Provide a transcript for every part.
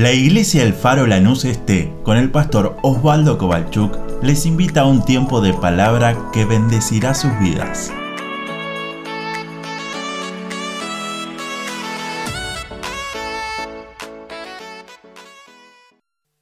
La iglesia El Faro Lanús Este, con el pastor Osvaldo Kovalchuk, les invita a un tiempo de palabra que bendecirá sus vidas.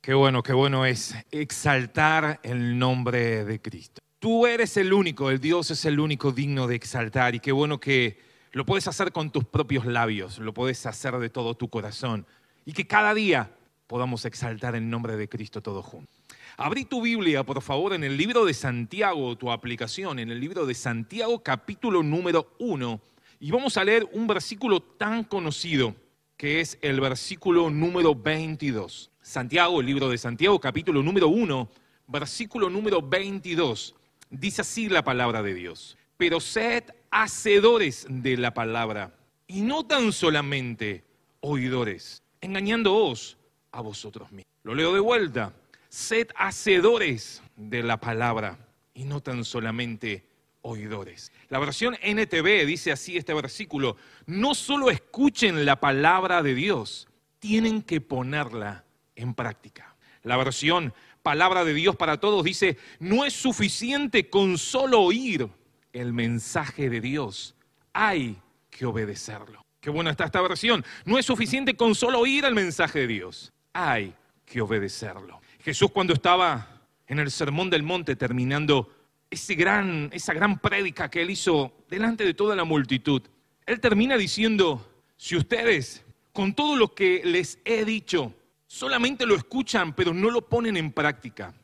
Qué bueno, qué bueno es exaltar el nombre de Cristo. Tú eres el único, el Dios es el único digno de exaltar y qué bueno que lo puedes hacer con tus propios labios, lo puedes hacer de todo tu corazón y que cada día podamos exaltar el nombre de Cristo todos juntos. Abrí tu Biblia, por favor, en el libro de Santiago, tu aplicación, en el libro de Santiago capítulo número 1, y vamos a leer un versículo tan conocido que es el versículo número 22. Santiago, el libro de Santiago capítulo número 1, versículo número 22. Dice así la palabra de Dios. Pero sed hacedores de la palabra y no tan solamente oidores, engañándoos vosotros. Lo leo de vuelta. Sed hacedores de la palabra y no tan solamente oidores. La versión NTV dice así este versículo, no solo escuchen la palabra de Dios, tienen que ponerla en práctica. La versión palabra de Dios para todos dice, no es suficiente con solo oír el mensaje de Dios, hay que obedecerlo. Qué buena está esta versión. No es suficiente con solo oír el mensaje de Dios, hay que obedecerlo. Jesús cuando estaba en el Sermón del Monte terminando ese gran, esa gran prédica que él hizo delante de toda la multitud, él termina diciendo, si ustedes con todo lo que les he dicho solamente lo escuchan pero no lo ponen en práctica,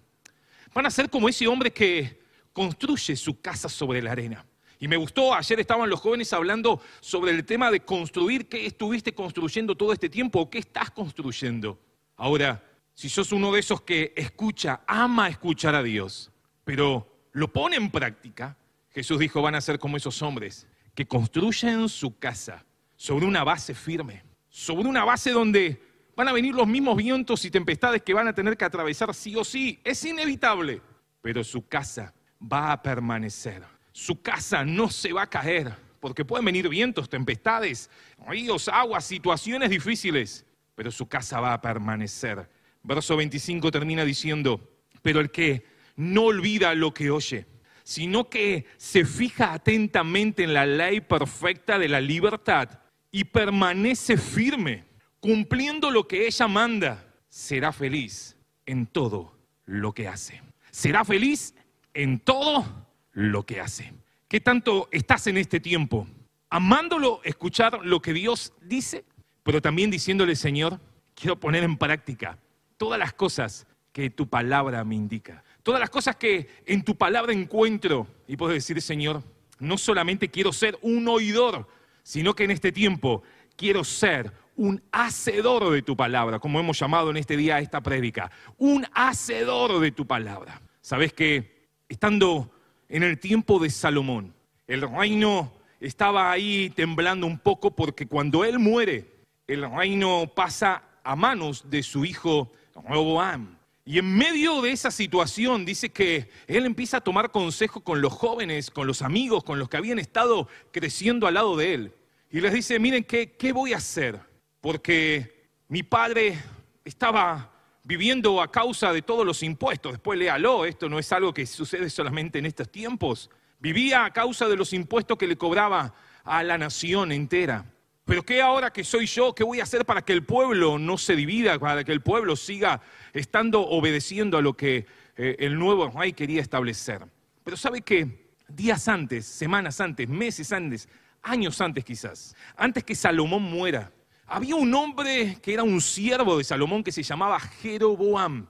van a ser como ese hombre que construye su casa sobre la arena. Y me gustó, ayer estaban los jóvenes hablando sobre el tema de construir, qué estuviste construyendo todo este tiempo o qué estás construyendo. Ahora, si sos uno de esos que escucha, ama escuchar a Dios, pero lo pone en práctica, Jesús dijo, van a ser como esos hombres que construyen su casa sobre una base firme, sobre una base donde van a venir los mismos vientos y tempestades que van a tener que atravesar sí o sí, es inevitable, pero su casa va a permanecer. Su casa no se va a caer, porque pueden venir vientos, tempestades, ríos, aguas, situaciones difíciles, pero su casa va a permanecer. Verso 25 termina diciendo, pero el que no olvida lo que oye, sino que se fija atentamente en la ley perfecta de la libertad y permanece firme, cumpliendo lo que ella manda, será feliz en todo lo que hace. Será feliz en todo lo que hace. ¿Qué tanto estás en este tiempo? Amándolo, escuchar lo que Dios dice, pero también diciéndole, Señor, quiero poner en práctica todas las cosas que tu palabra me indica. Todas las cosas que en tu palabra encuentro. Y puedo decir, Señor, no solamente quiero ser un oidor, sino que en este tiempo quiero ser un hacedor de tu palabra, como hemos llamado en este día esta prédica. Un hacedor de tu palabra. ¿Sabes que estando en el tiempo de Salomón, el reino estaba ahí temblando un poco porque cuando él muere, el reino pasa a manos de su hijo Roboam. Y en medio de esa situación dice que él empieza a tomar consejo con los jóvenes, con los amigos, con los que habían estado creciendo al lado de él. Y les dice, miren, ¿qué, qué voy a hacer? Porque mi padre estaba viviendo a causa de todos los impuestos. Después léalo, esto no es algo que sucede solamente en estos tiempos. Vivía a causa de los impuestos que le cobraba a la nación entera. Pero ¿qué ahora que soy yo? ¿Qué voy a hacer para que el pueblo no se divida, para que el pueblo siga estando obedeciendo a lo que eh, el nuevo rey quería establecer? Pero ¿sabe qué? Días antes, semanas antes, meses antes, años antes quizás, antes que Salomón muera, había un hombre que era un siervo de Salomón que se llamaba Jeroboam.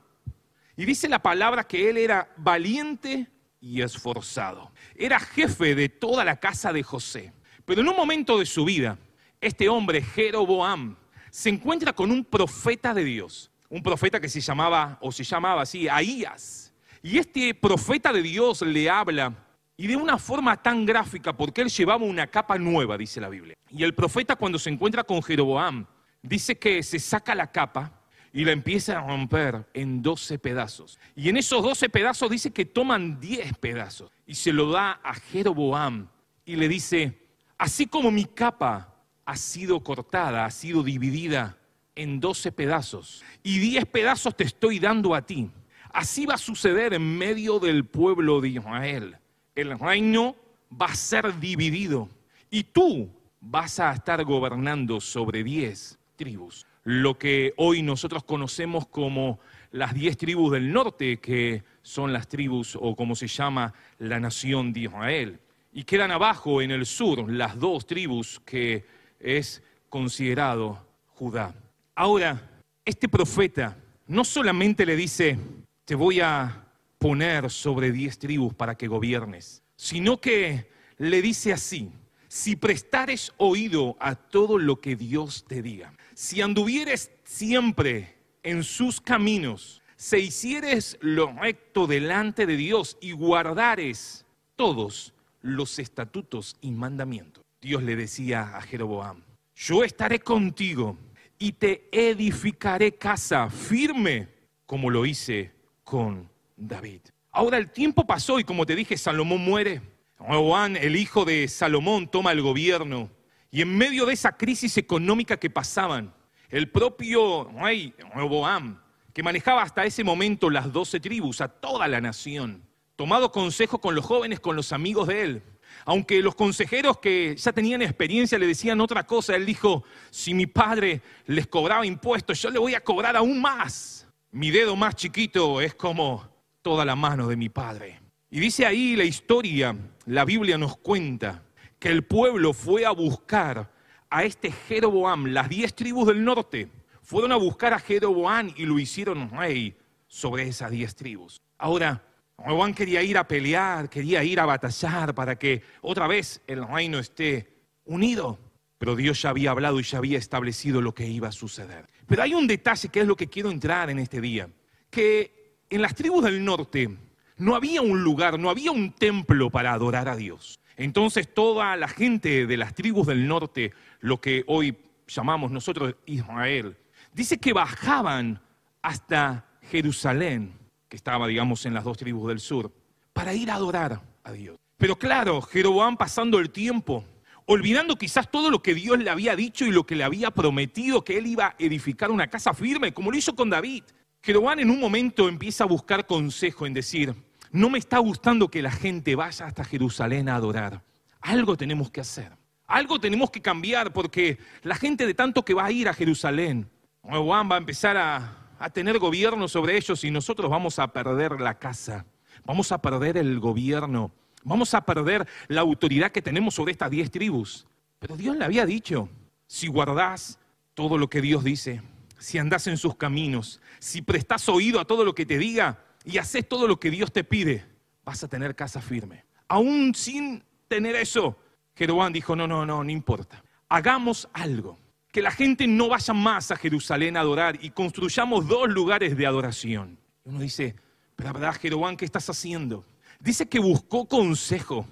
Y dice la palabra que él era valiente y esforzado. Era jefe de toda la casa de José. Pero en un momento de su vida, este hombre, Jeroboam, se encuentra con un profeta de Dios. Un profeta que se llamaba, o se llamaba así, Ahías. Y este profeta de Dios le habla y de una forma tan gráfica, porque él llevaba una capa nueva, dice la Biblia. Y el profeta cuando se encuentra con Jeroboam, dice que se saca la capa y la empieza a romper en 12 pedazos. Y en esos 12 pedazos dice que toman 10 pedazos y se lo da a Jeroboam y le dice, así como mi capa ha sido cortada, ha sido dividida, en doce pedazos y diez pedazos te estoy dando a ti. Así va a suceder en medio del pueblo de Israel. El reino va a ser dividido y tú vas a estar gobernando sobre diez tribus. Lo que hoy nosotros conocemos como las diez tribus del norte, que son las tribus o como se llama la nación de Israel. Y quedan abajo en el sur las dos tribus que es considerado Judá. Ahora, este profeta no solamente le dice, te voy a poner sobre diez tribus para que gobiernes, sino que le dice así, si prestares oído a todo lo que Dios te diga, si anduvieres siempre en sus caminos, se hicieres lo recto delante de Dios y guardares todos los estatutos y mandamientos. Dios le decía a Jeroboam, yo estaré contigo y te edificaré casa firme como lo hice con David. Ahora el tiempo pasó y como te dije, Salomón muere. Roboán, el hijo de Salomón, toma el gobierno. Y en medio de esa crisis económica que pasaban, el propio rey Roboam, que manejaba hasta ese momento las doce tribus, a toda la nación, tomado consejo con los jóvenes, con los amigos de él, aunque los consejeros que ya tenían experiencia le decían otra cosa, él dijo, si mi padre les cobraba impuestos, yo le voy a cobrar aún más. Mi dedo más chiquito es como toda la mano de mi padre. Y dice ahí la historia, la Biblia nos cuenta, que el pueblo fue a buscar a este Jeroboam, las diez tribus del norte, fueron a buscar a Jeroboam y lo hicieron rey sobre esas diez tribus. Ahora, Juan quería ir a pelear, quería ir a batallar para que otra vez el reino esté unido. Pero Dios ya había hablado y ya había establecido lo que iba a suceder. Pero hay un detalle que es lo que quiero entrar en este día, que en las tribus del norte no había un lugar, no había un templo para adorar a Dios. Entonces toda la gente de las tribus del norte, lo que hoy llamamos nosotros Israel, dice que bajaban hasta Jerusalén estaba, digamos, en las dos tribus del sur, para ir a adorar a Dios. Pero claro, Jeroboam pasando el tiempo, olvidando quizás todo lo que Dios le había dicho y lo que le había prometido, que él iba a edificar una casa firme, como lo hizo con David. Jeroboam en un momento empieza a buscar consejo en decir, no me está gustando que la gente vaya hasta Jerusalén a adorar. Algo tenemos que hacer. Algo tenemos que cambiar porque la gente de tanto que va a ir a Jerusalén, Jeroboam va a empezar a, a tener gobierno sobre ellos y nosotros vamos a perder la casa, vamos a perder el gobierno, vamos a perder la autoridad que tenemos sobre estas diez tribus. Pero Dios le había dicho, si guardás todo lo que Dios dice, si andás en sus caminos, si prestás oído a todo lo que te diga y haces todo lo que Dios te pide, vas a tener casa firme. Aún sin tener eso, Jeroboam dijo, no, no, no, no importa. Hagamos algo que la gente no vaya más a Jerusalén a adorar y construyamos dos lugares de adoración. Uno dice, pero verdad, Jeroboam, ¿qué estás haciendo? Dice que buscó consejo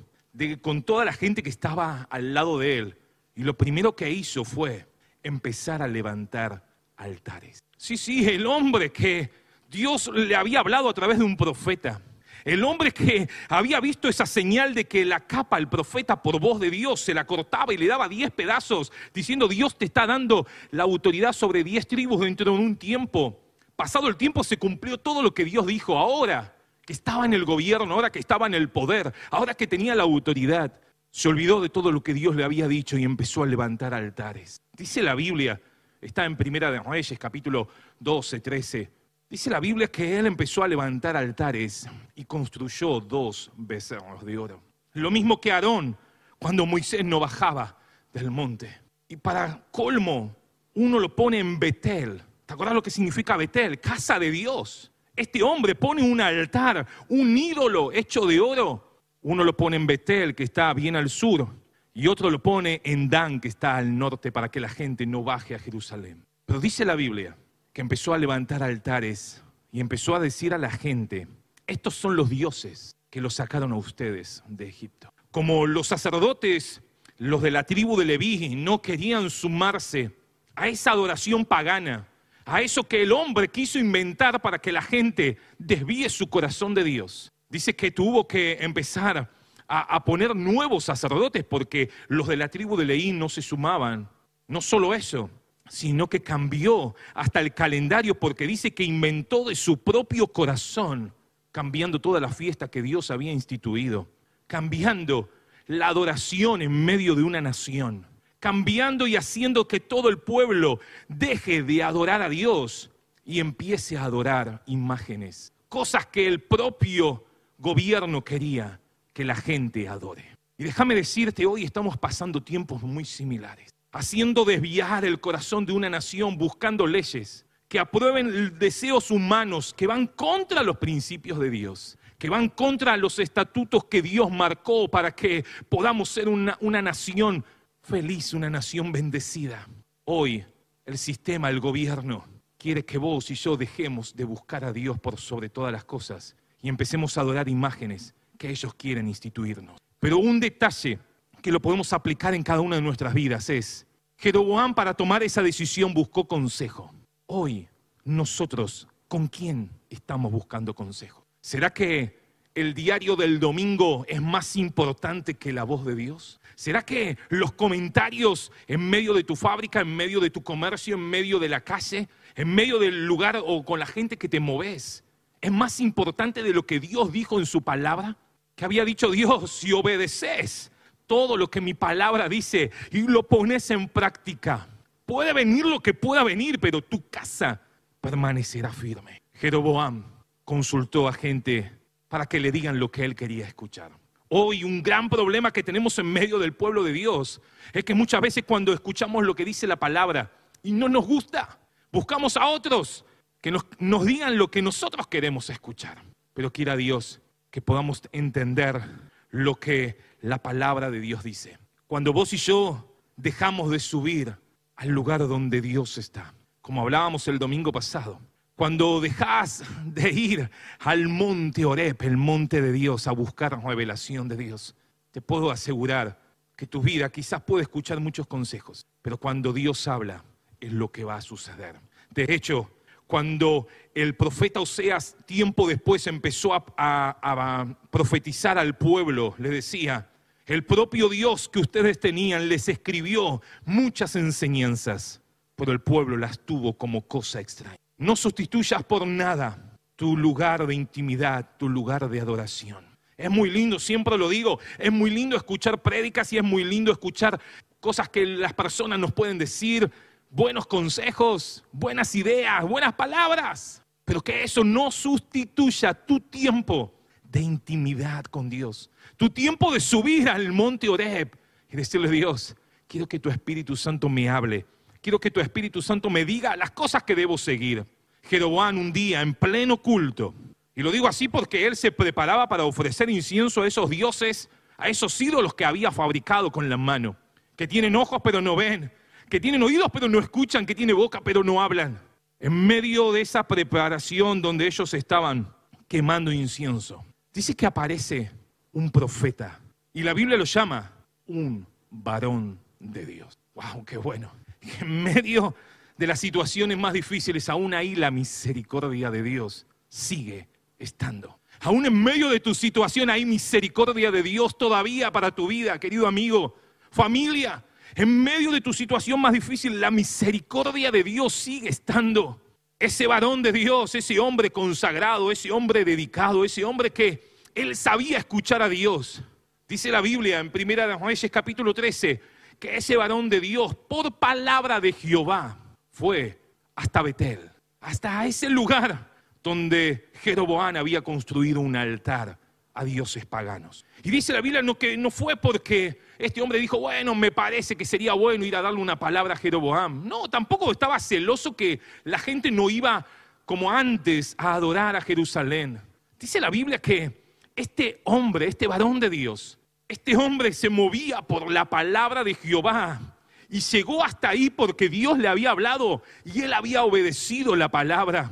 con toda la gente que estaba al lado de él. Y lo primero que hizo fue empezar a levantar altares. Sí, sí, el hombre que Dios le había hablado a través de un profeta el hombre que había visto esa señal de que la capa, el profeta por voz de Dios, se la cortaba y le daba diez pedazos, diciendo Dios te está dando la autoridad sobre diez tribus dentro de un tiempo. Pasado el tiempo se cumplió todo lo que Dios dijo. Ahora que estaba en el gobierno, ahora que estaba en el poder, ahora que tenía la autoridad, se olvidó de todo lo que Dios le había dicho y empezó a levantar altares. Dice la Biblia, está en Primera de Reyes, capítulo 12, 13 Dice la Biblia que él empezó a levantar altares y construyó dos becerros de oro. Lo mismo que Aarón cuando Moisés no bajaba del monte. Y para colmo, uno lo pone en Betel. ¿Te acuerdas lo que significa Betel? Casa de Dios. Este hombre pone un altar, un ídolo hecho de oro. Uno lo pone en Betel, que está bien al sur, y otro lo pone en Dan, que está al norte, para que la gente no baje a Jerusalén. Pero dice la Biblia que empezó a levantar altares y empezó a decir a la gente, estos son los dioses que los sacaron a ustedes de Egipto. Como los sacerdotes, los de la tribu de Leví, no querían sumarse a esa adoración pagana, a eso que el hombre quiso inventar para que la gente desvíe su corazón de Dios. Dice que tuvo que empezar a, poner nuevos sacerdotes porque los de la tribu de Leví no se sumaban. No solo eso, sino que cambió hasta el calendario porque dice que inventó de su propio corazón, cambiando toda la fiesta que Dios había instituido, cambiando la adoración en medio de una nación, cambiando y haciendo que todo el pueblo deje de adorar a Dios y empiece a adorar imágenes, cosas que el propio gobierno quería que la gente adore. Y déjame decirte, hoy estamos pasando tiempos muy similares haciendo desviar el corazón de una nación, buscando leyes que aprueben deseos humanos que van contra los principios de Dios, que van contra los estatutos que Dios marcó para que podamos ser una, una nación feliz, una nación bendecida. Hoy el sistema, el gobierno, quiere que vos y yo dejemos de buscar a Dios por sobre todas las cosas y empecemos a adorar imágenes que ellos quieren instituirnos. Pero un detalle que lo podemos aplicar en cada una de nuestras vidas es, Jeroboam para tomar esa decisión buscó consejo. Hoy nosotros, ¿con quién estamos buscando consejo? ¿Será que el diario del domingo es más importante que la voz de Dios? ¿Será que los comentarios en medio de tu fábrica, en medio de tu comercio, en medio de la calle, en medio del lugar o con la gente que te moves, es más importante de lo que Dios dijo en su palabra? Que había dicho Dios, si obedeces, todo lo que mi palabra dice y lo pones en práctica. Puede venir lo que pueda venir, pero tu casa permanecerá firme. Jeroboam consultó a gente para que le digan lo que él quería escuchar. Hoy un gran problema que tenemos en medio del pueblo de Dios es que muchas veces cuando escuchamos lo que dice la palabra y no nos gusta, buscamos a otros que nos, nos digan lo que nosotros queremos escuchar. Pero quiera Dios que podamos entender lo que la palabra de Dios dice. Cuando vos y yo dejamos de subir al lugar donde Dios está, como hablábamos el domingo pasado, cuando dejas de ir al monte Orep, el monte de Dios, a buscar revelación de Dios, te puedo asegurar que tu vida quizás puede escuchar muchos consejos, pero cuando Dios habla es lo que va a suceder. De hecho, cuando el profeta Oseas tiempo después empezó a, profetizar al pueblo, le decía, el propio Dios que ustedes tenían les escribió muchas enseñanzas, pero el pueblo las tuvo como cosa extraña. No sustituyas por nada tu lugar de intimidad, tu lugar de adoración. Es muy lindo, siempre lo digo, es muy lindo escuchar prédicas y es muy lindo escuchar cosas que las personas nos pueden decir, buenos consejos, buenas ideas, buenas palabras, pero que eso no sustituya tu tiempo de intimidad con Dios. Tu tiempo de subir al monte Oreb y decirle, Dios, quiero que tu Espíritu Santo me hable. Quiero que tu Espíritu Santo me diga las cosas que debo seguir. Jeroboam un día en pleno culto, y lo digo así porque él se preparaba para ofrecer incienso a esos dioses, a esos ídolos que había fabricado con la mano, que tienen ojos pero no ven, que tienen oídos pero no escuchan, que tienen boca pero no hablan. En medio de esa preparación donde ellos estaban quemando incienso, dice que aparece un profeta y la Biblia lo llama un varón de Dios. ¡Wow! ¡Qué bueno! En medio de las situaciones más difíciles, aún ahí la misericordia de Dios sigue estando. Aún en medio de tu situación hay misericordia de Dios todavía para tu vida, querido amigo, familia. En medio de tu situación más difícil, la misericordia de Dios sigue estando ese varón de Dios, ese hombre consagrado, ese hombre dedicado, ese hombre que él sabía escuchar a Dios. Dice la Biblia en Primera de capítulo 13 que ese varón de Dios, por palabra de Jehová, fue hasta Betel, hasta ese lugar donde Jeroboam había construido un altar a dioses paganos. Y dice la Biblia no, que no fue porque este hombre dijo, bueno, me parece que sería bueno ir a darle una palabra a Jeroboam. No, tampoco estaba celoso que la gente no iba como antes a adorar a Jerusalén. Dice la Biblia que este hombre, este varón de Dios, este hombre se movía por la palabra de Jehová y llegó hasta ahí porque Dios le había hablado y él había obedecido la palabra.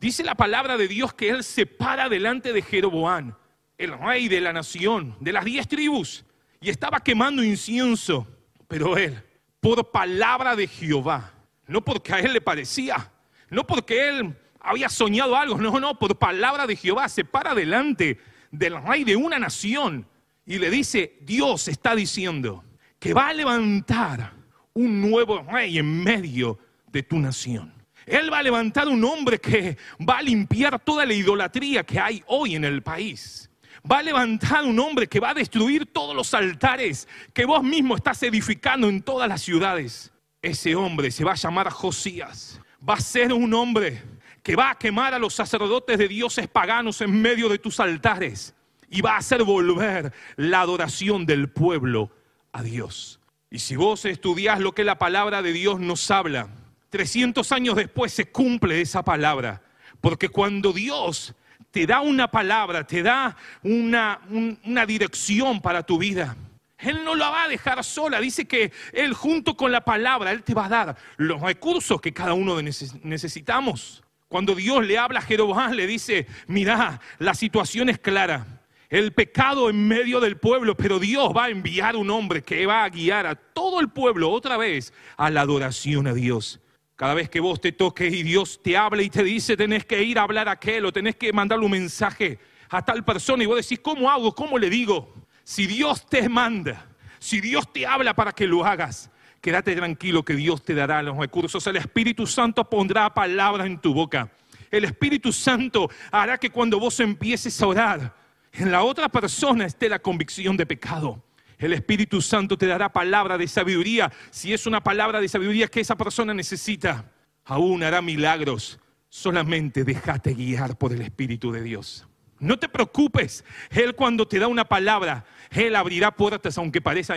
Dice la palabra de Dios que él se para delante de Jeroboam el rey de la nación, de las diez tribus, y estaba quemando incienso. Pero él, por palabra de Jehová, no porque a él le parecía, no porque él había soñado algo, no, no, por palabra de Jehová se para delante del rey de una nación y le dice, Dios está diciendo que va a levantar un nuevo rey en medio de tu nación. Él va a levantar un hombre que va a limpiar toda la idolatría que hay hoy en el país. Va a levantar un hombre que va a destruir todos los altares que vos mismo estás edificando en todas las ciudades. Ese hombre se va a llamar Josías. Va a ser un hombre que va a quemar a los sacerdotes de dioses paganos en medio de tus altares y va a hacer volver la adoración del pueblo a Dios. Y si vos estudias lo que la palabra de Dios nos habla, 300 años después se cumple esa palabra, porque cuando Dios te da una palabra, te da una, una dirección para tu vida, él no la va a dejar sola. Dice que Él junto con la palabra, Él te va a dar los recursos que cada uno necesitamos. Cuando Dios le habla a Jeroboam, le dice, mira, la situación es clara. El pecado en medio del pueblo, pero Dios va a enviar un hombre que va a guiar a todo el pueblo otra vez a la adoración a Dios. Cada vez que vos te toques y Dios te habla y te dice, tenés que ir a hablar a aquel o tenés que mandarle un mensaje a tal persona y vos decís, ¿cómo hago? ¿Cómo le digo? Si Dios te manda, si Dios te habla para que lo hagas, quédate tranquilo que Dios te dará los recursos. El Espíritu Santo pondrá palabras en tu boca. El Espíritu Santo hará que cuando vos empieces a orar, en la otra persona esté la convicción de pecado. El Espíritu Santo te dará palabra de sabiduría. Si es una palabra de sabiduría que esa persona necesita, aún hará milagros. Solamente déjate guiar por el Espíritu de Dios. No te preocupes. Él cuando te da una palabra, Él abrirá puertas aunque parezca,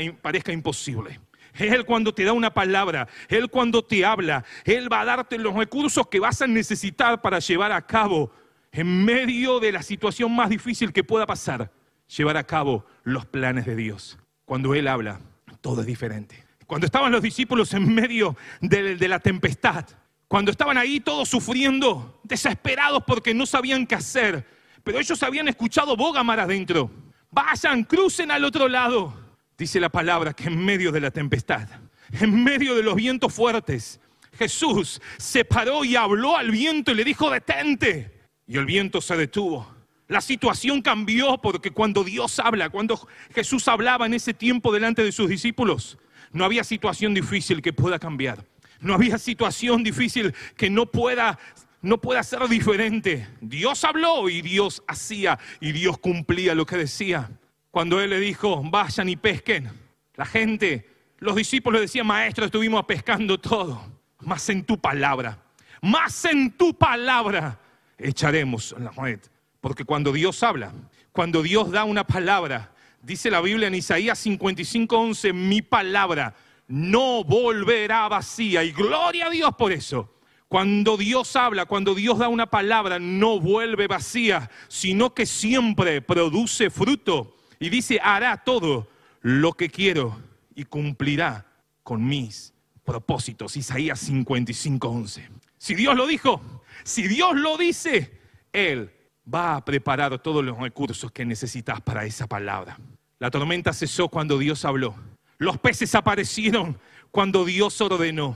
imposible. Él cuando te da una palabra, Él cuando te habla, Él va a darte los recursos que vas a necesitar para llevar a cabo, en medio de la situación más difícil que pueda pasar, llevar a cabo los planes de Dios. Cuando Él habla, todo es diferente. Cuando estaban los discípulos en medio de, la tempestad, cuando estaban ahí todos sufriendo, desesperados porque no sabían qué hacer, pero ellos habían escuchado Bogamar adentro. Vayan, crucen al otro lado. Dice la palabra que en medio de la tempestad, en medio de los vientos fuertes, Jesús se paró y habló al viento y le dijo, detente. Y el viento se detuvo. La situación cambió porque cuando Dios habla, cuando Jesús hablaba en ese tiempo delante de sus discípulos, no había situación difícil que pueda cambiar. No había situación difícil que no pueda no puede ser diferente. Dios habló y Dios hacía y Dios cumplía lo que decía. Cuando Él le dijo, vayan y pesquen, la gente, los discípulos le decían, maestro, estuvimos pescando todo, más en tu palabra, más en tu palabra echaremos la red. Porque cuando Dios habla, cuando Dios da una palabra, dice la Biblia en Isaías 55:11, mi palabra no volverá vacía. Y gloria a Dios por eso. Cuando Dios habla, cuando Dios da una palabra, no vuelve vacía, sino que siempre produce fruto. Y dice, hará todo lo que quiero y cumplirá con mis propósitos. Isaías 55, 11. Si Dios lo dijo, si Dios lo dice, Él va a preparar todos los recursos que necesitas para esa palabra. La tormenta cesó cuando Dios habló. Los peces aparecieron cuando Dios ordenó.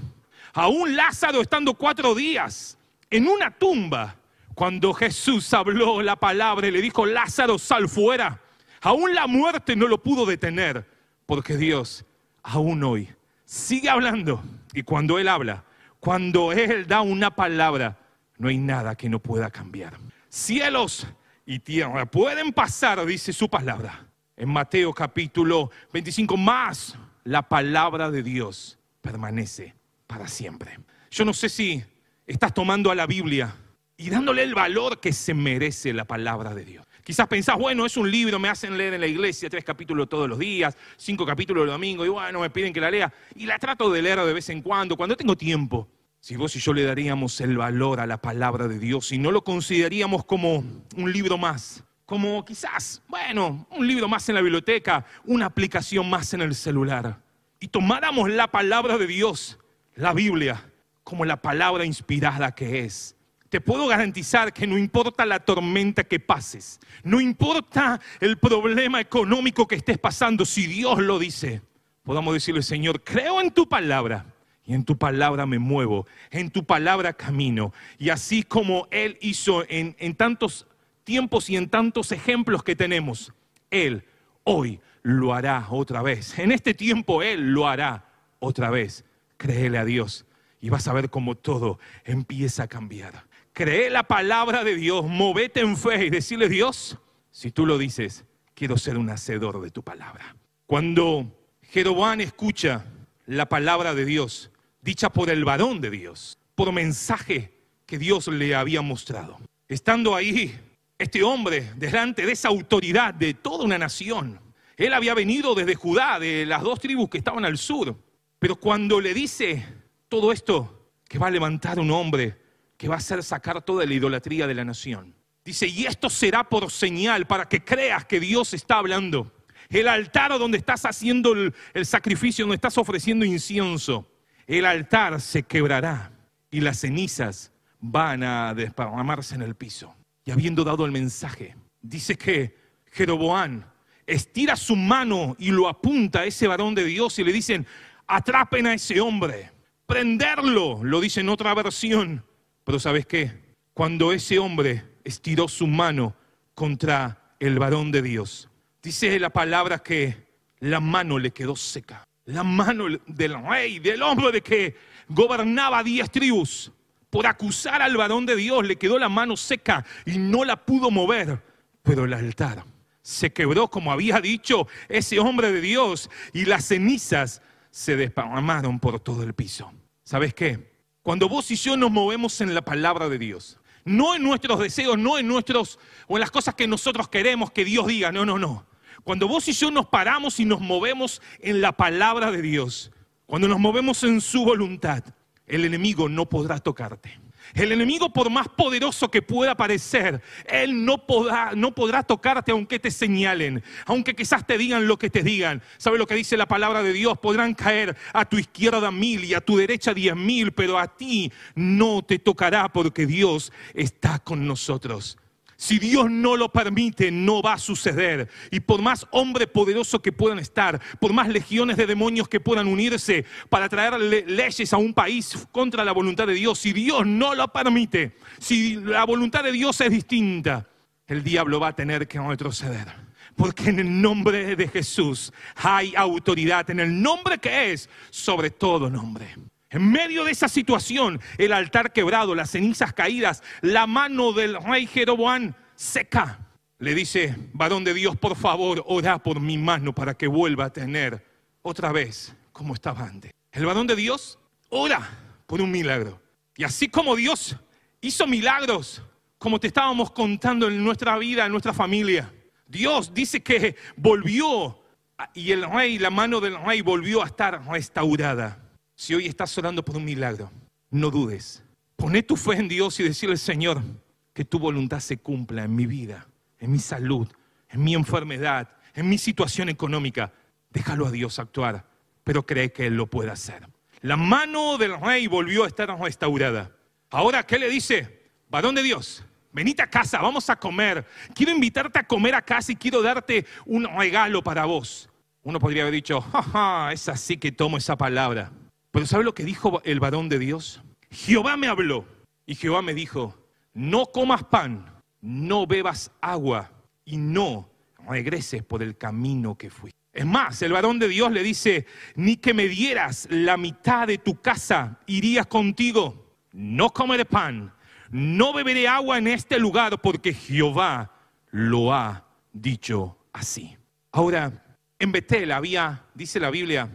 Aún Lázaro estando cuatro días en una tumba, cuando Jesús habló la palabra y le dijo, Lázaro, sal fuera. Aún la muerte no lo pudo detener, porque Dios aún hoy sigue hablando. Y cuando Él habla, cuando Él da una palabra, no hay nada que no pueda cambiar. Cielos y tierra pueden pasar, dice su palabra. En Mateo capítulo 25, más la palabra de Dios permanece para siempre. Yo no sé si estás tomando a la Biblia y dándole el valor que se merece la palabra de Dios. Quizás pensás, bueno, es un libro, me hacen leer en la iglesia tres capítulos todos los días, cinco capítulos el domingo, y bueno, me piden que la lea. Y la trato de leer de vez en cuando, cuando tengo tiempo. Si vos y yo le daríamos el valor a la palabra de Dios y no lo consideraríamos como un libro más, como quizás, bueno, un libro más en la biblioteca, una aplicación más en el celular, y tomáramos la palabra de Dios la Biblia como la palabra inspirada que es. Te puedo garantizar que no importa la tormenta que pases, no importa el problema económico que estés pasando, si Dios lo dice, podamos decirle, Señor, creo en tu palabra y en tu palabra me muevo, en tu palabra camino. Y así como Él hizo en, en tantos tiempos y en tantos ejemplos que tenemos, Él hoy lo hará otra vez. En este tiempo Él lo hará otra vez créele a Dios y vas a ver cómo todo empieza a cambiar. Cree la palabra de Dios, movete en fe y decirle, Dios, si tú lo dices, quiero ser un hacedor de tu palabra. Cuando Jeroboam escucha la palabra de Dios, dicha por el varón de Dios, por mensaje que Dios le había mostrado. Estando ahí, este hombre, delante de esa autoridad de toda una nación, él había venido desde Judá, de las dos tribus que estaban al sur, pero cuando le dice todo esto, que va a levantar un hombre que va a hacer sacar toda la idolatría de la nación. Dice, y esto será por señal para que creas que Dios está hablando. El altar donde estás haciendo el, sacrificio, donde estás ofreciendo incienso, el altar se quebrará y las cenizas van a desparramarse en el piso. Y habiendo dado el mensaje, dice que Jeroboán estira su mano y lo apunta a ese varón de Dios y le dicen, atrapen a ese hombre, prenderlo, lo dice en otra versión. Pero ¿sabes qué? Cuando ese hombre estiró su mano contra el varón de Dios, dice la palabra que la mano le quedó seca. La mano del rey, del hombre de que gobernaba diez tribus, por acusar al varón de Dios, le quedó la mano seca y no la pudo mover. Pero el altar se quebró, como había dicho ese hombre de Dios, y las cenizas se desparramaron por todo el piso. ¿Sabes qué? Cuando vos y yo nos movemos en la palabra de Dios, no en nuestros deseos, no en nuestros o en las cosas que nosotros queremos que Dios diga, no, no, no. Cuando vos y yo nos paramos y nos movemos en la palabra de Dios, cuando nos movemos en su voluntad, el enemigo no podrá tocarte. El enemigo, por más poderoso que pueda parecer, él no podrá, no tocarte aunque te señalen, aunque quizás te digan lo que te digan. ¿Sabe lo que dice la palabra de Dios? Podrán caer a tu izquierda mil y a tu derecha diez mil, pero a ti no te tocará porque Dios está con nosotros. Si Dios no lo permite, no va a suceder. Y por más hombre poderoso que puedan estar, por más legiones de demonios que puedan unirse para traer leyes a un país contra la voluntad de Dios, si Dios no lo permite, si la voluntad de Dios es distinta, el diablo va a tener que retroceder. Porque en el nombre de Jesús hay autoridad, en el nombre que es sobre todo nombre. En medio de esa situación, el altar quebrado, las cenizas caídas, la mano del rey Jeroboam seca. Le dice, varón de Dios, por favor, ora por mi mano para que vuelva a tener otra vez como estaba antes. El varón de Dios ora por un milagro. Y así como Dios hizo milagros, como te estábamos contando en nuestra vida, en nuestra familia, Dios dice que volvió y el rey, la mano del rey volvió a estar restaurada. Si hoy estás orando por un milagro, no dudes. Poné tu fe en Dios y decirle, Señor, que tu voluntad se cumpla en mi vida, en mi salud, en mi enfermedad, en mi situación económica. Déjalo a Dios actuar, pero cree que Él lo puede hacer. La mano del rey volvió a estar restaurada. Ahora, ¿qué le dice? Varón de Dios, venite a casa, vamos a comer. Quiero invitarte a comer a casa y quiero darte un regalo para vos. Uno podría haber dicho, jaja, es así que tomo esa palabra. Pero ¿sabe lo que dijo el varón de Dios? Jehová me habló y Jehová me dijo, no comas pan, no bebas agua y no regreses por el camino que fui. Es más, el varón de Dios le dice, ni que me dieras la mitad de tu casa, irías contigo. No comeré pan, no beberé agua en este lugar porque Jehová lo ha dicho así. Ahora, en Betel había, dice la Biblia,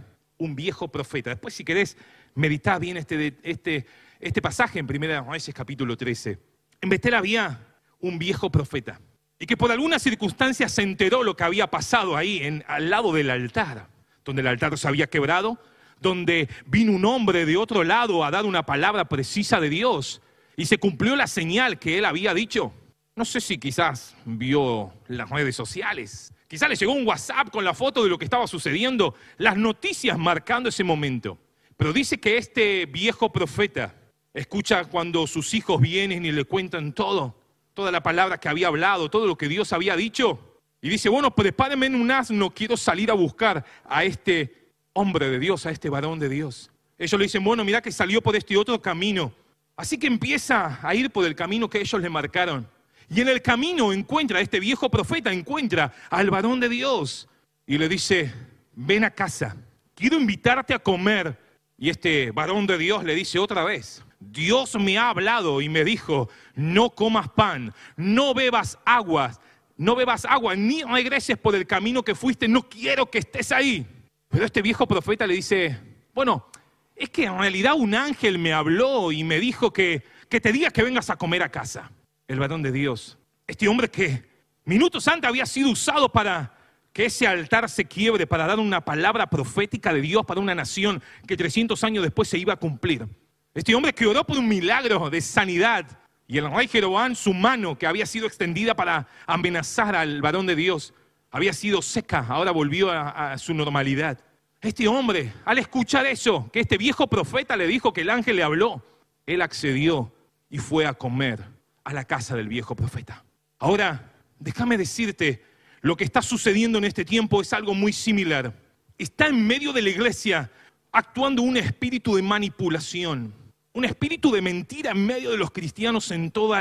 un viejo profeta. Después, si querés, meditá bien este, este, este pasaje en Primera Reyes capítulo 13. En Betel había un viejo profeta y que por alguna circunstancia se enteró lo que había pasado ahí, en, al lado del altar, donde el altar se había quebrado, donde vino un hombre de otro lado a dar una palabra precisa de Dios y se cumplió la señal que él había dicho. No sé si quizás vio las redes sociales, Quizá le llegó un WhatsApp con la foto de lo que estaba sucediendo, las noticias marcando ese momento. Pero dice que este viejo profeta escucha cuando sus hijos vienen y le cuentan todo, toda la palabra que había hablado, todo lo que Dios había dicho. Y dice, bueno, prepárenme en un asno, quiero salir a buscar a este hombre de Dios, a este varón de Dios. Ellos le dicen, bueno, mira que salió por este otro camino. Así que empieza a ir por el camino que ellos le marcaron. Y en el camino encuentra, este viejo profeta encuentra al varón de Dios y le dice, ven a casa, quiero invitarte a comer. Y este varón de Dios le dice otra vez, Dios me ha hablado y me dijo, no comas pan, no bebas aguas, no bebas agua, ni regreses por el camino que fuiste, no quiero que estés ahí. Pero este viejo profeta le dice, bueno, es que en realidad un ángel me habló y me dijo que, que te diga que vengas a comer a casa. El varón de Dios, este hombre que minutos antes había sido usado para que ese altar se quiebre, para dar una palabra profética de Dios para una nación que 300 años después se iba a cumplir. Este hombre que oró por un milagro de sanidad y el rey Jeroboam, su mano que había sido extendida para amenazar al varón de Dios, había sido seca, ahora volvió a, a su normalidad. Este hombre, al escuchar eso, que este viejo profeta le dijo que el ángel le habló, él accedió y fue a comer a la casa del viejo profeta. Ahora, déjame decirte, lo que está sucediendo en este tiempo es algo muy similar. Está en medio de la iglesia actuando un espíritu de manipulación, un espíritu de mentira en medio de los cristianos en, todo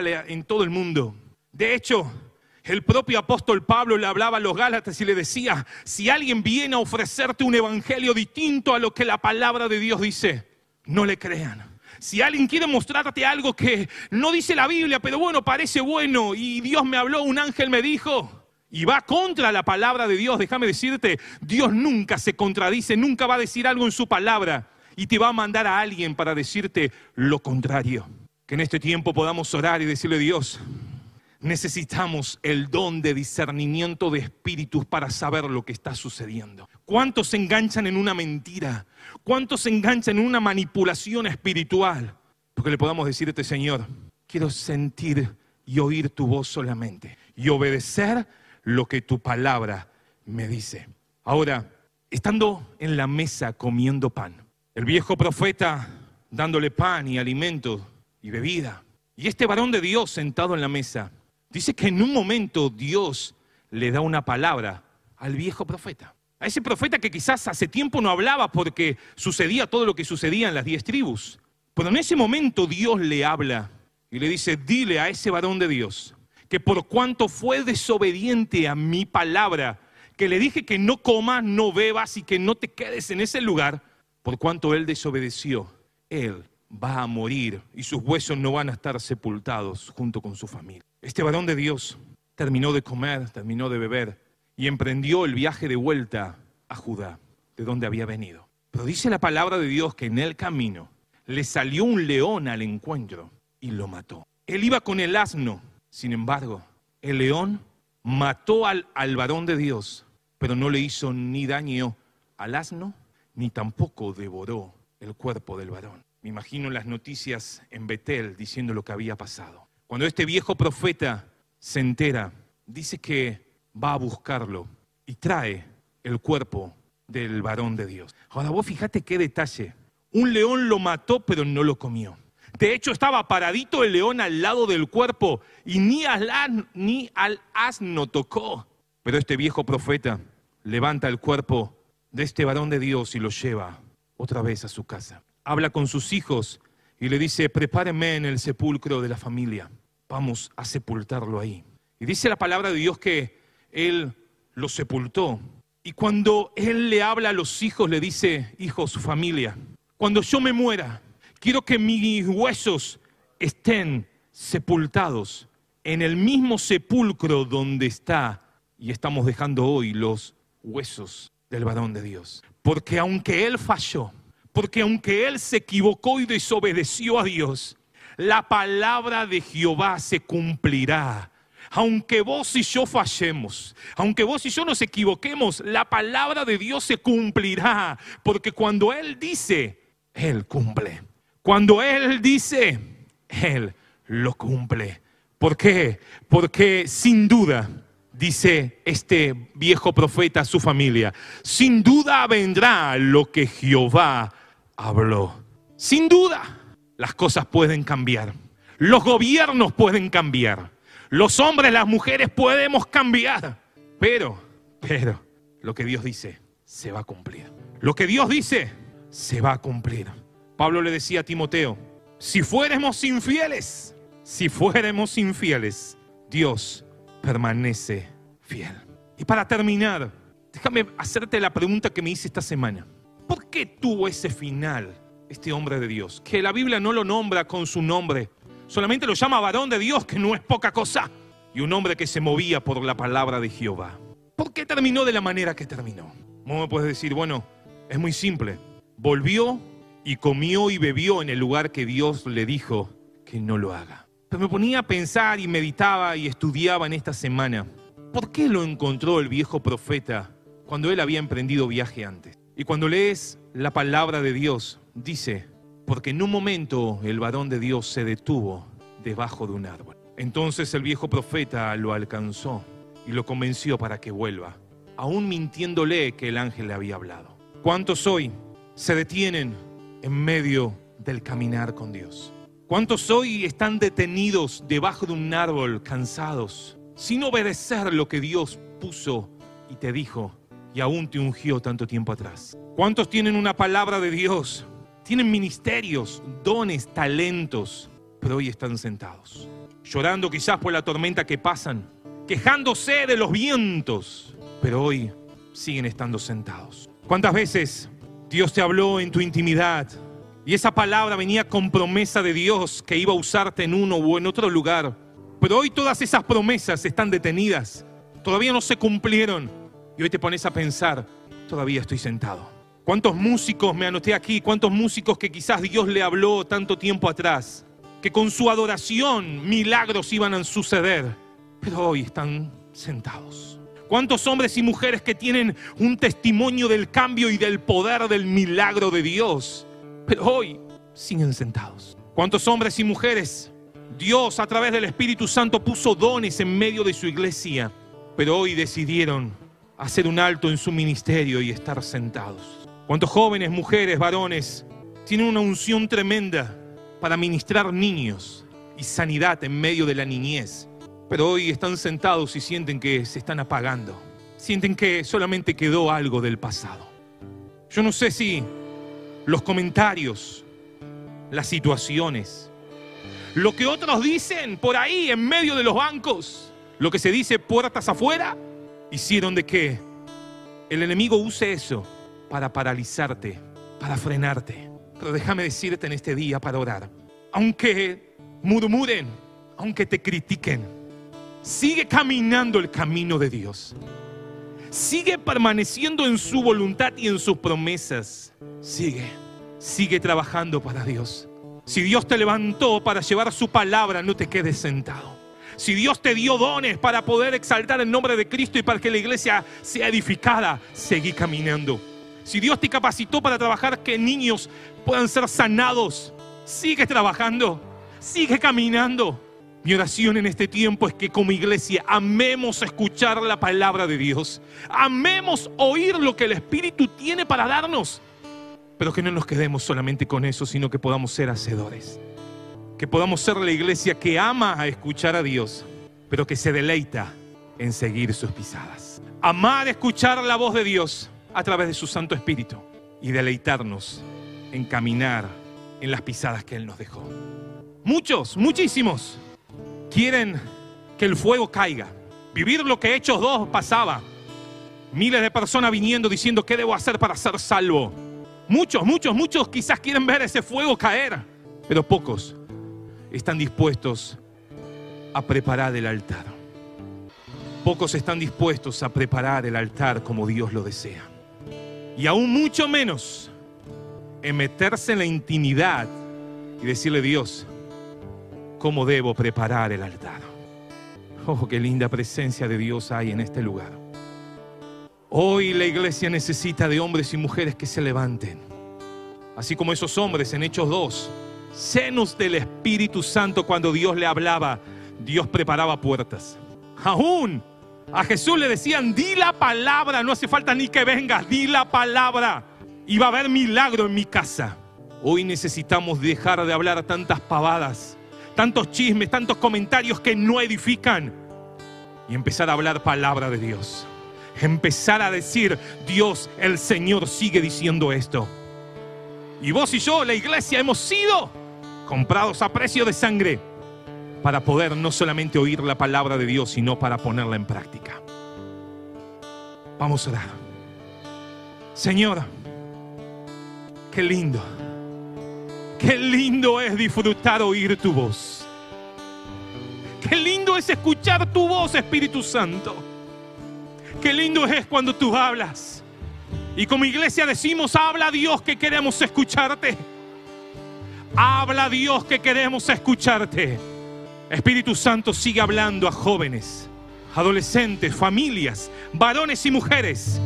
el mundo. De hecho, el propio apóstol Pablo le hablaba a los Gálatas y le decía, si alguien viene a ofrecerte un evangelio distinto a lo que la palabra de Dios dice, no le crean. Si alguien quiere mostrarte algo que no dice la Biblia, pero bueno, parece bueno, y Dios me habló, un ángel me dijo, y va contra la palabra de Dios, déjame decirte, Dios nunca se contradice, nunca va a decir algo en su palabra y te va a mandar a alguien para decirte lo contrario. Que en este tiempo podamos orar y decirle, Dios, necesitamos el don de discernimiento de espíritus para saber lo que está sucediendo. ¿Cuántos se enganchan en una mentira? ¿Cuántos se enganchan en una manipulación espiritual? Porque le podamos decir a este Señor, quiero sentir y oír tu voz solamente y obedecer lo que tu palabra me dice. Ahora, estando en la mesa comiendo pan, el viejo profeta dándole pan y alimento y bebida, y este varón de Dios sentado en la mesa, dice que en un momento Dios le da una palabra al viejo profeta. A ese profeta que quizás hace tiempo no hablaba porque sucedía todo lo que sucedía en las diez tribus. Pero en ese momento Dios le habla y le dice, dile a ese varón de Dios que por cuanto fue desobediente a mi palabra, que le dije que no comas, no bebas y que no te quedes en ese lugar, por cuanto él desobedeció, él va a morir y sus huesos no van a estar sepultados junto con su familia. Este varón de Dios terminó de comer, terminó de beber y emprendió el viaje de vuelta a Judá, de donde había venido. Pero dice la palabra de Dios que en el camino le salió un león al encuentro y lo mató. Él iba con el asno, sin embargo, el león mató al, al varón de Dios, pero no le hizo ni daño al asno, ni tampoco devoró el cuerpo del varón. Me imagino las noticias en Betel diciendo lo que había pasado. Cuando este viejo profeta se entera, dice que va a buscarlo y trae el cuerpo del varón de Dios. Ahora vos fíjate qué detalle. Un león lo mató pero no lo comió. De hecho estaba paradito el león al lado del cuerpo y ni al, ni al asno tocó. Pero este viejo profeta levanta el cuerpo de este varón de Dios y lo lleva otra vez a su casa. Habla con sus hijos y le dice, prepárenme en el sepulcro de la familia. Vamos a sepultarlo ahí. Y dice la palabra de Dios que él lo sepultó. Y cuando él le habla a los hijos, le dice, hijos, familia, cuando yo me muera, quiero que mis huesos estén sepultados en el mismo sepulcro donde está y estamos dejando hoy los huesos del varón de Dios. Porque aunque él falló, porque aunque él se equivocó y desobedeció a Dios, la palabra de Jehová se cumplirá. Aunque vos y yo fallemos, aunque vos y yo nos equivoquemos, la palabra de Dios se cumplirá. Porque cuando Él dice, Él cumple. Cuando Él dice, Él lo cumple. ¿Por qué? Porque sin duda, dice este viejo profeta a su familia, sin duda vendrá lo que Jehová habló. Sin duda, las cosas pueden cambiar. Los gobiernos pueden cambiar. Los hombres, las mujeres podemos cambiar. Pero, pero, lo que Dios dice se va a cumplir. Lo que Dios dice se va a cumplir. Pablo le decía a Timoteo, si fuéramos infieles, si fuéramos infieles, Dios permanece fiel. Y para terminar, déjame hacerte la pregunta que me hice esta semana. ¿Por qué tuvo ese final este hombre de Dios, que la Biblia no lo nombra con su nombre, solamente lo llama varón de Dios, que no es poca cosa, y un hombre que se movía por la palabra de Jehová. ¿Por qué terminó de la manera que terminó? ¿Cómo puedes decir, bueno, es muy simple. Volvió y comió y bebió en el lugar que Dios le dijo que no lo haga. Pero me ponía a pensar y meditaba y estudiaba en esta semana. ¿Por qué lo encontró el viejo profeta cuando él había emprendido viaje antes? Y cuando lees la palabra de Dios, dice, porque en un momento el varón de Dios se detuvo debajo de un árbol. Entonces el viejo profeta lo alcanzó y lo convenció para que vuelva, aún mintiéndole que el ángel le había hablado. ¿Cuántos hoy se detienen en medio del caminar con Dios? ¿Cuántos hoy están detenidos debajo de un árbol, cansados, sin obedecer lo que Dios puso y te dijo y aún te ungió tanto tiempo atrás? ¿Cuántos tienen una palabra de Dios? Tienen ministerios, dones, talentos, pero hoy están sentados, llorando quizás por la tormenta que pasan, quejándose de los vientos, pero hoy siguen estando sentados. ¿Cuántas veces Dios te habló en tu intimidad y esa palabra venía con promesa de Dios que iba a usarte en uno o en otro lugar? Pero hoy todas esas promesas están detenidas, todavía no se cumplieron y hoy te pones a pensar, todavía estoy sentado. ¿Cuántos músicos me anoté aquí? ¿Cuántos músicos que quizás Dios le habló tanto tiempo atrás? Que con su adoración milagros iban a suceder, pero hoy están sentados. ¿Cuántos hombres y mujeres que tienen un testimonio del cambio y del poder del milagro de Dios, pero hoy siguen sentados? ¿Cuántos hombres y mujeres Dios a través del Espíritu Santo puso dones en medio de su iglesia, pero hoy decidieron hacer un alto en su ministerio y estar sentados? ¿Cuántos jóvenes, mujeres, varones tienen una unción tremenda para ministrar niños y sanidad en medio de la niñez? Pero hoy están sentados y sienten que se están apagando. Sienten que solamente quedó algo del pasado. Yo no sé si los comentarios, las situaciones, lo que otros dicen por ahí en medio de los bancos, lo que se dice puertas afuera, hicieron de que el enemigo use eso para paralizarte, para frenarte. Pero déjame decirte en este día para orar, aunque murmuren, aunque te critiquen, sigue caminando el camino de Dios. Sigue permaneciendo en su voluntad y en sus promesas. Sigue, sigue trabajando para Dios. Si Dios te levantó para llevar su palabra, no te quedes sentado. Si Dios te dio dones para poder exaltar el nombre de Cristo y para que la iglesia sea edificada, seguí caminando. Si Dios te capacitó para trabajar que niños puedan ser sanados, sigue trabajando, sigue caminando. Mi oración en este tiempo es que como iglesia amemos escuchar la palabra de Dios, amemos oír lo que el Espíritu tiene para darnos, pero que no nos quedemos solamente con eso, sino que podamos ser hacedores, que podamos ser la iglesia que ama a escuchar a Dios, pero que se deleita en seguir sus pisadas. Amar escuchar la voz de Dios a través de su Santo Espíritu y deleitarnos en caminar en las pisadas que Él nos dejó. Muchos, muchísimos, quieren que el fuego caiga, vivir lo que Hechos 2 pasaba. Miles de personas viniendo diciendo, ¿qué debo hacer para ser salvo? Muchos, muchos, muchos quizás quieren ver ese fuego caer, pero pocos están dispuestos a preparar el altar. Pocos están dispuestos a preparar el altar como Dios lo desea y aún mucho menos en meterse en la intimidad y decirle Dios, ¿cómo debo preparar el altar? Oh, qué linda presencia de Dios hay en este lugar. Hoy la iglesia necesita de hombres y mujeres que se levanten. Así como esos hombres en Hechos 2, senos del Espíritu Santo cuando Dios le hablaba, Dios preparaba puertas. Aún a Jesús le decían, di la palabra, no hace falta ni que vengas, di la palabra. Y va a haber milagro en mi casa. Hoy necesitamos dejar de hablar tantas pavadas, tantos chismes, tantos comentarios que no edifican. Y empezar a hablar palabra de Dios. Empezar a decir, Dios, el Señor sigue diciendo esto. Y vos y yo, la iglesia, hemos sido comprados a precio de sangre para poder no solamente oír la palabra de Dios, sino para ponerla en práctica. Vamos a orar. Señor, qué lindo Qué lindo es disfrutar oír tu voz. Qué lindo es escuchar tu voz, Espíritu Santo. Qué lindo es cuando tú hablas. Y como iglesia decimos, habla Dios que queremos escucharte. Habla Dios que queremos escucharte. Espíritu Santo sigue hablando a jóvenes, adolescentes, familias, varones y mujeres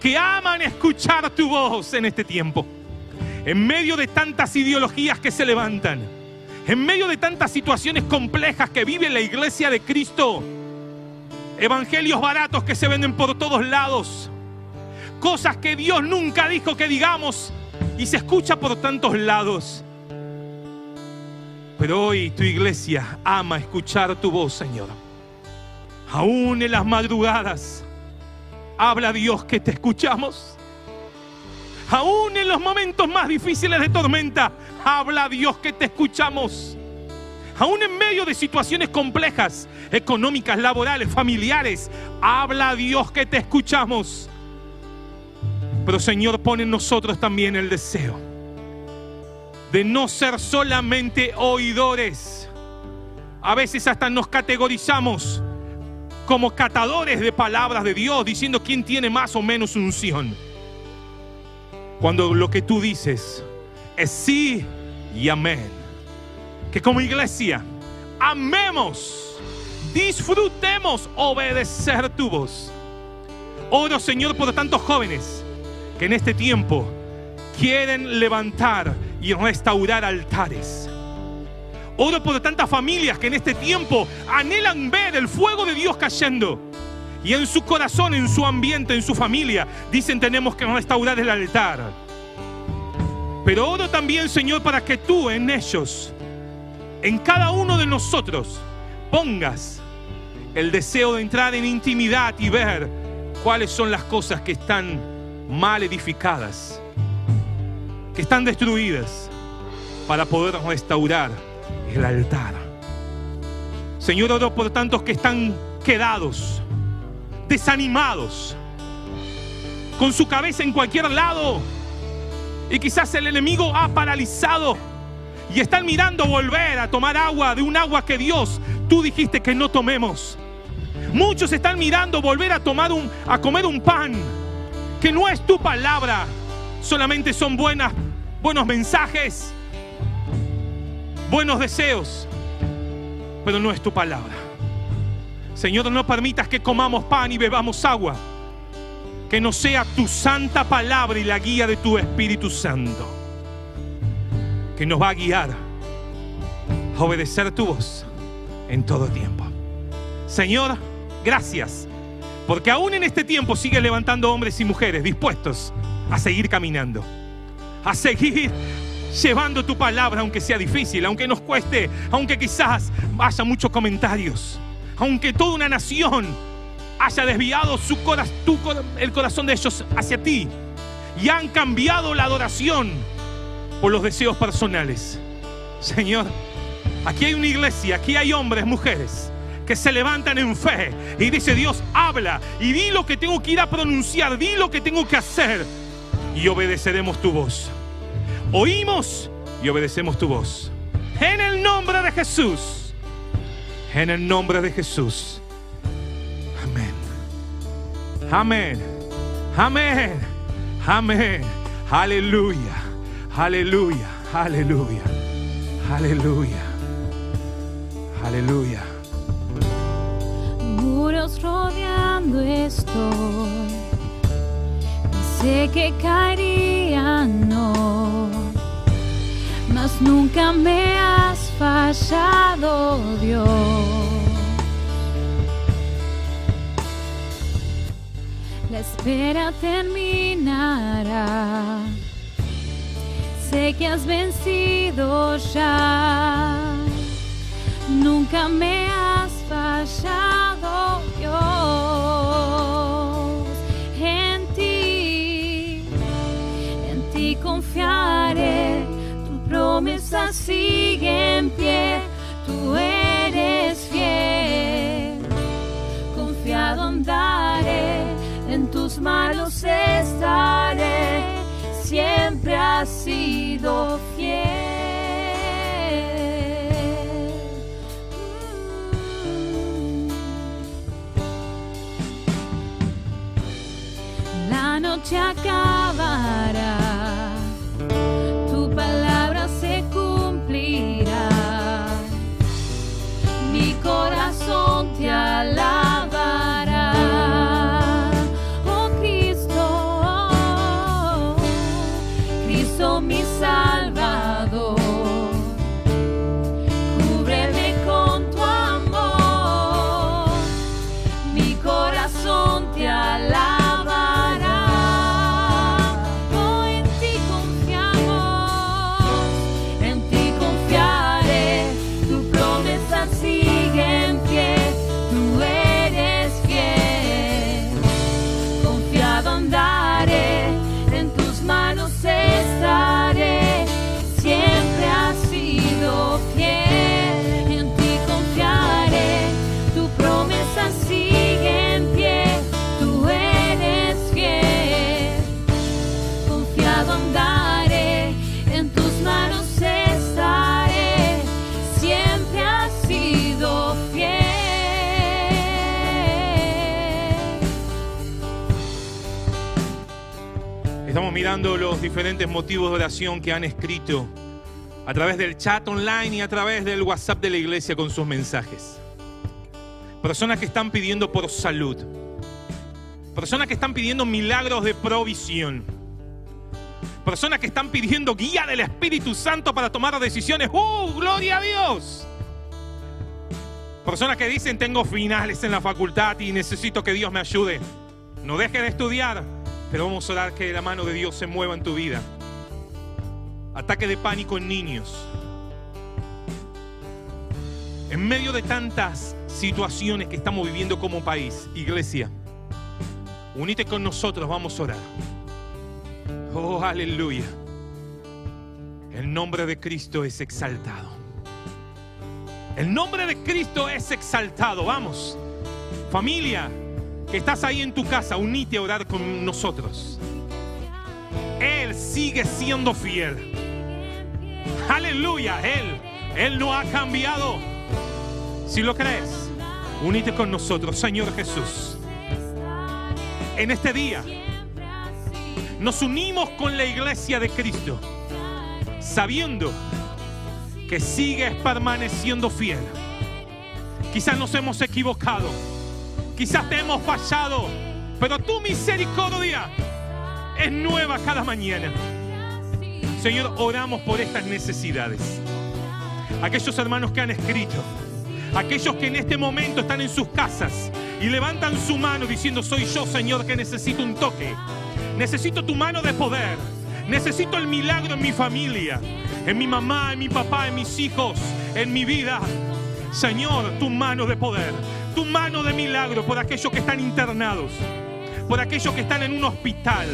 que aman escuchar tu voz en este tiempo. En medio de tantas ideologías que se levantan, en medio de tantas situaciones complejas que vive la iglesia de Cristo, evangelios baratos que se venden por todos lados, cosas que Dios nunca dijo que digamos y se escucha por tantos lados. Pero hoy tu iglesia ama escuchar tu voz, Señor. Aún en las madrugadas, Habla Dios que te escuchamos. Aún en los momentos más difíciles de tormenta, habla Dios que te escuchamos. Aún en medio de situaciones complejas, económicas, laborales, familiares, habla Dios que te escuchamos. Pero Señor, pone en nosotros también el deseo de no ser solamente oidores. A veces hasta nos categorizamos como catadores de palabras de Dios, diciendo quién tiene más o menos unción. Cuando lo que tú dices es sí y amén. Que como iglesia amemos, disfrutemos obedecer tu voz. Oro Señor por tantos jóvenes que en este tiempo quieren levantar y restaurar altares Oro por tantas familias que en este tiempo anhelan ver el fuego de Dios cayendo. Y en su corazón, en su ambiente, en su familia, dicen tenemos que restaurar el altar. Pero oro también, Señor, para que tú en ellos, en cada uno de nosotros, pongas el deseo de entrar en intimidad y ver cuáles son las cosas que están mal edificadas, que están destruidas, para poder restaurar el altar. Señor, oro por tantos que están quedados, desanimados, con su cabeza en cualquier lado. Y quizás el enemigo ha paralizado y están mirando volver a tomar agua de un agua que Dios, tú dijiste que no tomemos. Muchos están mirando volver a tomar un a comer un pan que no es tu palabra, solamente son buenas buenos mensajes, buenos deseos, pero no es tu palabra. Señor, no permitas que comamos pan y bebamos agua. Que no sea tu santa palabra y la guía de tu Espíritu Santo. Que nos va a guiar a obedecer tu voz en todo tiempo. Señor, gracias. Porque aún en este tiempo sigue levantando hombres y mujeres dispuestos a seguir caminando. A seguir llevando tu palabra, aunque sea difícil, aunque nos cueste, aunque quizás haya muchos comentarios, aunque toda una nación haya desviado su el corazón de ellos hacia ti y han cambiado la adoración por los deseos personales. Señor, aquí hay una iglesia, aquí hay hombres, mujeres que se levantan en fe y dice Dios, habla y di lo que tengo que ir a pronunciar, di lo que tengo que hacer y obedeceremos tu voz oímos y obedecemos tu voz. En el nombre de Jesús. En el nombre de Jesús. Amén. Amén. Amén. Amén. Aleluya. Aleluya. Aleluya. Aleluya. Aleluya. Muros rodeando estoy. Sé que caerían, no nunca me has fallado, Dios. La espera terminará. Sé que has vencido ya. Nunca me has fallado, promesa sigue en pie, tú eres fiel. Confiado andaré, en tus manos estaré, siempre has sido fiel. La noche acabará, Mirando los diferentes motivos de oración que han escrito a través del chat online y a través del WhatsApp de la iglesia con sus mensajes. Personas que están pidiendo por salud. Personas que están pidiendo milagros de provisión. Personas que están pidiendo guía del Espíritu Santo para tomar decisiones. ¡Uh! ¡Gloria a Dios! Personas que dicen tengo finales en la facultad y necesito que Dios me ayude. No deje de estudiar, pero vamos a orar que la mano de Dios se mueva en tu vida. Ataque de pánico en niños. En medio de tantas situaciones que estamos viviendo como país, iglesia, unite con nosotros, vamos a orar. Oh, aleluya. El nombre de Cristo es exaltado. El nombre de Cristo es exaltado. Vamos. Familia, que estás ahí en tu casa, unite a orar con nosotros. Él sigue siendo fiel. Aleluya, Él, Él no ha cambiado. Si lo crees, unite con nosotros, Señor Jesús. En este día nos unimos con la iglesia de Cristo, sabiendo que sigues permaneciendo fiel. Quizás nos hemos equivocado, quizás te hemos fallado, pero tu misericordia es nueva cada mañana. Señor, oramos por estas necesidades. Aquellos hermanos que han escrito, aquellos que en este momento están en sus casas y levantan su mano diciendo, soy yo, Señor, que necesito un toque. Necesito tu mano de poder. Necesito el milagro en mi familia, en mi mamá, en mi papá, en mis hijos, en mi vida. Señor, tu mano de poder, tu mano de milagro por aquellos que están internados, por aquellos que están en un hospital,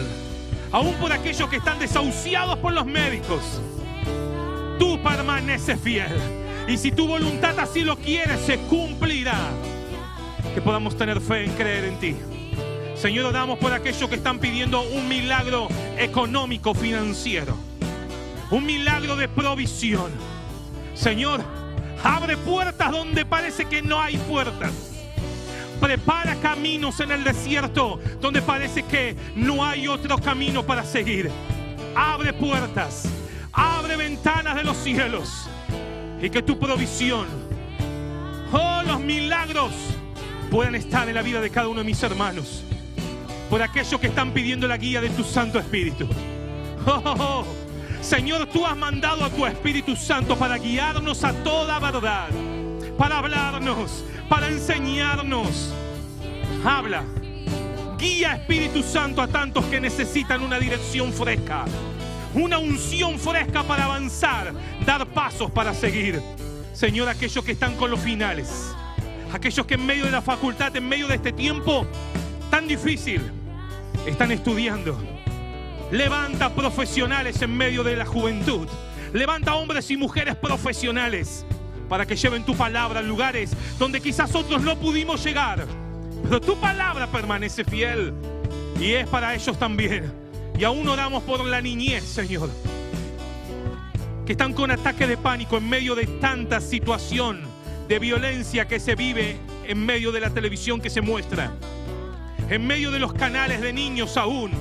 aún por aquellos que están desahuciados por los médicos. Tú permaneces fiel. Y si tu voluntad así lo quiere, se cumplirá. Que podamos tener fe en creer en ti. Señor, oramos por aquellos que están pidiendo un milagro económico, financiero. Un milagro de provisión. Señor, abre puertas donde parece que no hay puertas. Prepara caminos en el desierto donde parece que no hay otro camino para seguir. Abre puertas, abre ventanas de los cielos y que tu provisión, oh, los milagros puedan estar en la vida de cada uno de mis hermanos. Por aquellos que están pidiendo la guía de tu Santo Espíritu. Oh, oh, oh. Señor, tú has mandado a tu Espíritu Santo para guiarnos a toda verdad, para hablarnos, para enseñarnos. Habla. Guía Espíritu Santo a tantos que necesitan una dirección fresca, una unción fresca para avanzar, dar pasos para seguir. Señor, aquellos que están con los finales, aquellos que en medio de la facultad, en medio de este tiempo tan difícil, están estudiando. Levanta profesionales en medio de la juventud. Levanta hombres y mujeres profesionales para que lleven tu palabra a lugares donde quizás otros no pudimos llegar. Pero tu palabra permanece fiel y es para ellos también. Y aún oramos por la niñez, Señor. Que están con ataque de pánico en medio de tanta situación de violencia que se vive en medio de la televisión que se muestra. En medio de los canales de niños aún.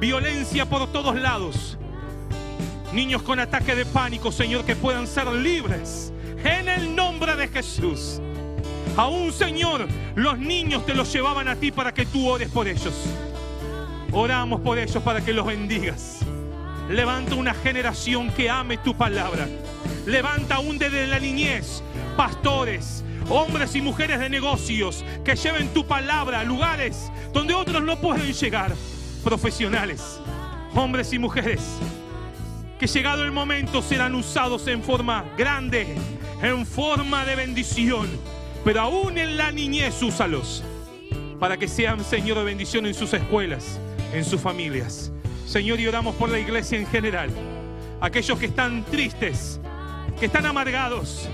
Violencia por todos lados. Niños con ataque de pánico, Señor, que puedan ser libres. En el nombre de Jesús. Aún, Señor, los niños te los llevaban a ti para que tú ores por ellos. Oramos por ellos para que los bendigas. Levanta una generación que ame tu palabra. Levanta aún desde la niñez pastores, hombres y mujeres de negocios que lleven tu palabra a lugares donde otros no pueden llegar. Profesionales, hombres y mujeres que llegado el momento serán usados en forma grande, en forma de bendición. Pero aún en la niñez úsalos para que sean, Señor, de bendición en sus escuelas, en sus familias. Señor, y oramos por la iglesia en general. Aquellos que están tristes, que están amargados,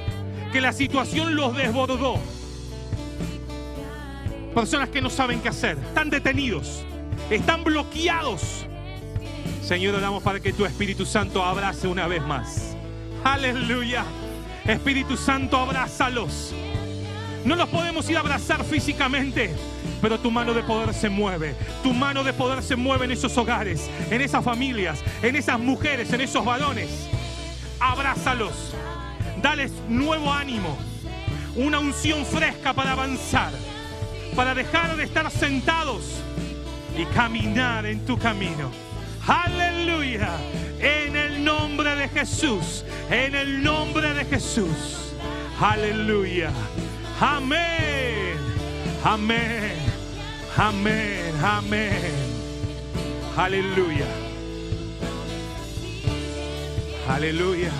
que la situación los desbordó. Personas que no saben qué hacer, están detenidos, están bloqueados. Señor, oramos para que tu Espíritu Santo abrace una vez más. Aleluya. Espíritu Santo, abrázalos. No los podemos ir a abrazar físicamente, pero tu mano de poder se mueve. Tu mano de poder se mueve en esos hogares, en esas familias, en esas mujeres, en esos varones. Abrázalos. Dales nuevo ánimo, una unción fresca para avanzar, para dejar de estar sentados y caminar en tu camino. Aleluya. En el nombre de Jesús. En el nombre de Jesús. Aleluya. Amén. Amén. Amén. Amén. Aleluya. Aleluya.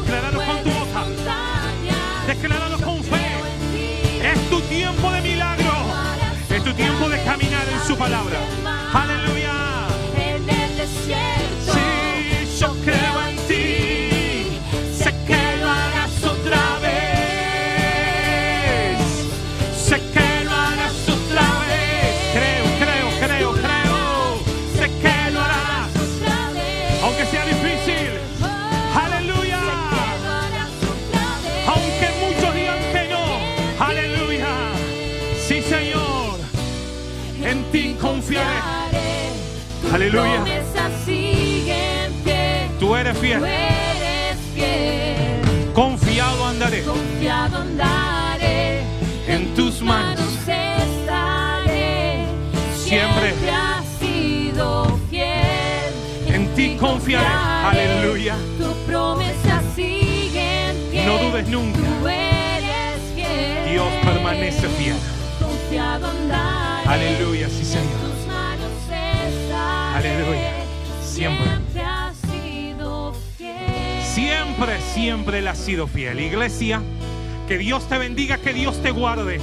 Tú, declaralo con tu boca, declaralo con fe. Es tu tiempo de milagro. Es tu tiempo de caminar en su palabra. Aleluya. Aleluya. Tú eres fiel. Confiado andaré. Confiado andaré. En tus manos. estaré. Siempre. has sido fiel. En Confiaré. Aleluya. Tu promesa sigue en pie. No dudes nunca. Tú eres fiel. Dios permanece fiel. Confiado andaré. Aleluya, sí Señor. Aleluya. Siempre. Siempre has sido fiel. Siempre, siempre Él ha sido fiel. Iglesia, que Dios te bendiga, que Dios te guarde.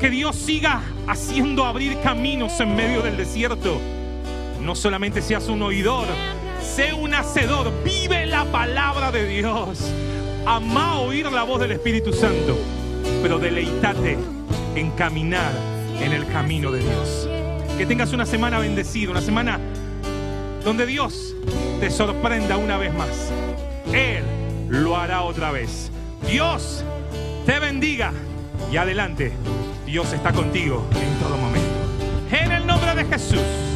Que Dios siga haciendo abrir caminos en medio del desierto. No solamente seas un oidor, sé un hacedor. Vive la palabra de Dios. Ama oír la voz del Espíritu Santo, pero deleitate en caminar en el camino de Dios. Que tengas una semana bendecida, una semana donde Dios te sorprenda una vez más. Él lo hará otra vez. Dios te bendiga y adelante. Dios está contigo en todo momento. En el nombre de Jesús.